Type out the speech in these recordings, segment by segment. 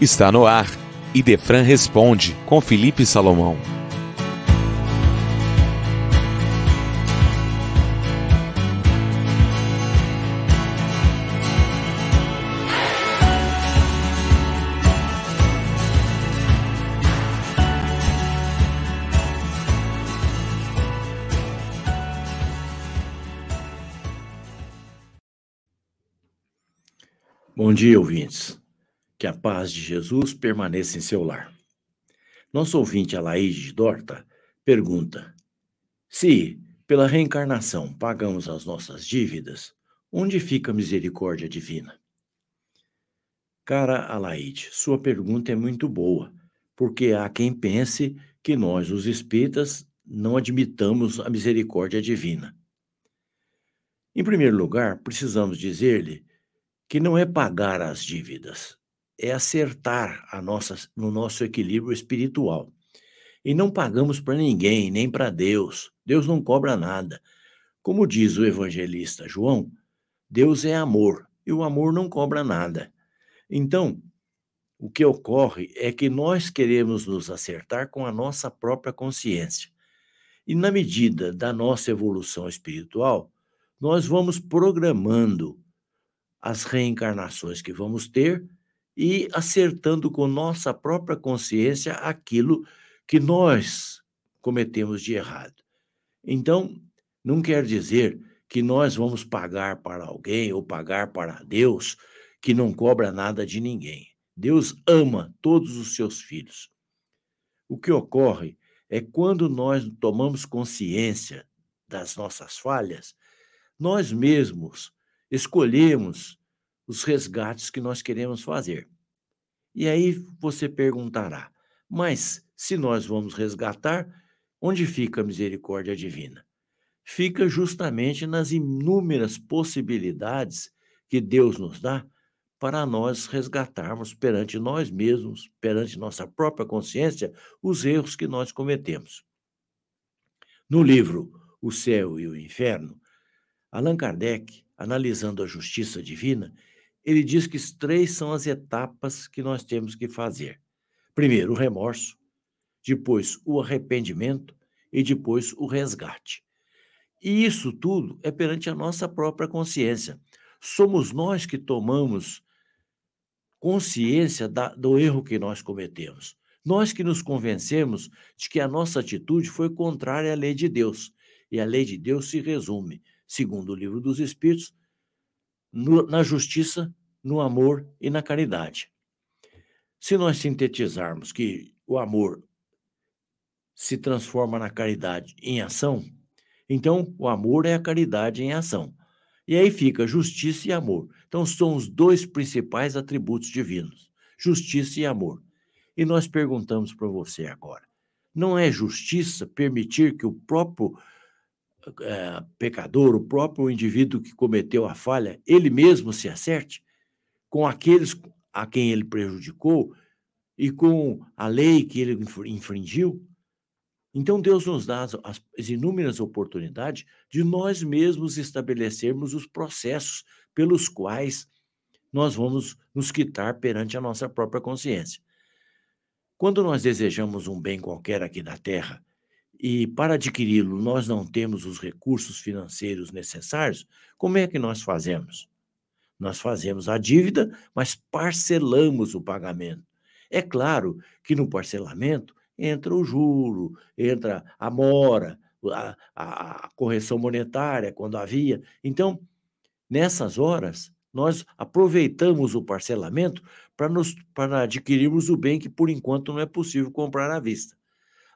Está no ar. Idefran responde com Felipe Salomão. Bom dia, ouvintes. Que a paz de Jesus permaneça em seu lar. Nosso ouvinte Alaide Dorta pergunta: Se, pela reencarnação, pagamos as nossas dívidas, onde fica a misericórdia divina? Cara Alaide, sua pergunta é muito boa, porque há quem pense que nós, os espíritas, não admitamos a misericórdia divina. Em primeiro lugar, precisamos dizer-lhe que não é pagar as dívidas, é acertar a nossa, no nosso equilíbrio espiritual. E não pagamos para ninguém, nem para Deus. Deus não cobra nada. Como diz o evangelista João, Deus é amor e o amor não cobra nada. Então, o que ocorre é que nós queremos nos acertar com a nossa própria consciência. E na medida da nossa evolução espiritual, nós vamos programando as reencarnações que vamos ter e acertando com nossa própria consciência aquilo que nós cometemos de errado. Então, não quer dizer que nós vamos pagar para alguém ou pagar para Deus que não cobra nada de ninguém. Deus ama todos os seus filhos. O que ocorre é quando nós tomamos consciência das nossas falhas, nós mesmos escolhemos os resgates que nós queremos fazer. E aí você perguntará: mas se nós vamos resgatar, onde fica a misericórdia divina? Fica justamente nas inúmeras possibilidades que Deus nos dá para nós resgatarmos perante nós mesmos, perante nossa própria consciência, os erros que nós cometemos. No livro O Céu e o Inferno, Allan Kardec analisando a justiça divina, ele diz que três são as etapas que nós temos que fazer. Primeiro, o remorso, depois, o arrependimento e depois, o resgate. E isso tudo é perante a nossa própria consciência. Somos nós que tomamos consciência da, do erro que nós cometemos. Nós que nos convencemos de que a nossa atitude foi contrária à lei de Deus. E a lei de Deus se resume segundo o livro dos Espíritos, no, na justiça, no amor e na caridade. Se nós sintetizarmos que o amor se transforma na caridade em ação, então o amor é a caridade em ação. E aí fica justiça e amor. Então são os dois principais atributos divinos: justiça e amor. E nós perguntamos para você agora: não é justiça permitir que o próprio é, pecador, o próprio indivíduo que cometeu a falha, ele mesmo se acerte com aqueles a quem ele prejudicou e com a lei que ele infringiu. Então, Deus nos dá as, as inúmeras oportunidades de nós mesmos estabelecermos os processos pelos quais nós vamos nos quitar perante a nossa própria consciência. Quando nós desejamos um bem qualquer aqui na Terra e para adquiri-lo nós não temos os recursos financeiros necessários, como é que nós fazemos? Nós fazemos a dívida, mas parcelamos o pagamento. É claro que no parcelamento entra o juro, entra a mora, a, a, correção monetária, quando havia. Então, nessas horas, nós aproveitamos o parcelamento para adquirirmos o bem que, por enquanto, não é possível comprar à vista.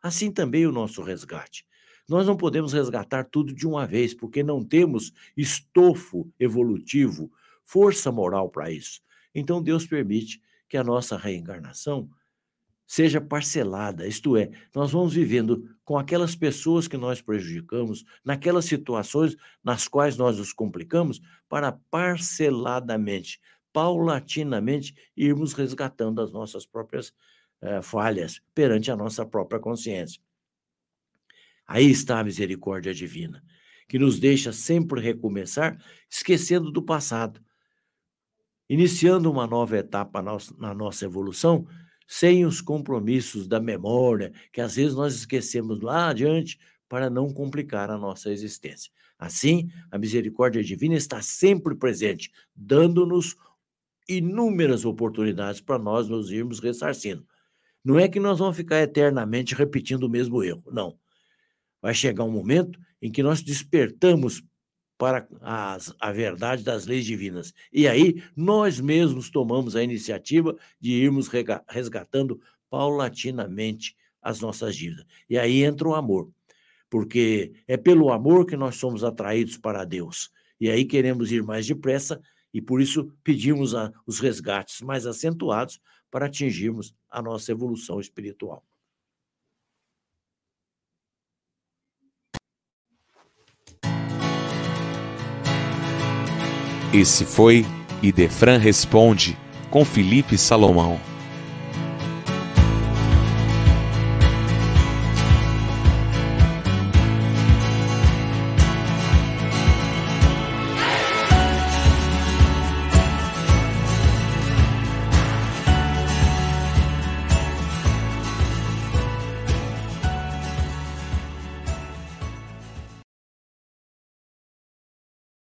Assim também o nosso resgate. Nós não podemos resgatar tudo de uma vez, porque não temos estofo evolutivo, força moral para isso. Então Deus permite que a nossa reencarnação seja parcelada, isto é, nós vamos vivendo com aquelas pessoas que nós prejudicamos, naquelas situações nas quais nós nos complicamos, para parceladamente, paulatinamente, irmos resgatando as nossas próprias eh, falhas perante a nossa própria consciência. Aí está a misericórdia divina, que nos deixa sempre recomeçar, esquecendo do passado. iniciando uma nova etapa na nossa evolução, sem os compromissos da memória, que às vezes nós esquecemos lá adiante para não complicar a nossa existência. Assim, a misericórdia divina está sempre presente, dando-nos inúmeras oportunidades para nós nos irmos ressarcindo. Não é que nós vamos ficar eternamente repetindo o mesmo erro, não. Vai chegar um momento em que nós despertamos para as, a verdade das leis divinas. E aí nós mesmos tomamos a iniciativa de irmos resgatando paulatinamente as nossas dívidas. E aí entra o amor, porque é pelo amor que nós somos atraídos para Deus. E aí queremos ir mais depressa e por isso pedimos a, os resgates mais acentuados para atingirmos a nossa evolução espiritual. Esse foi Idefran Responde com Felipe Salomão.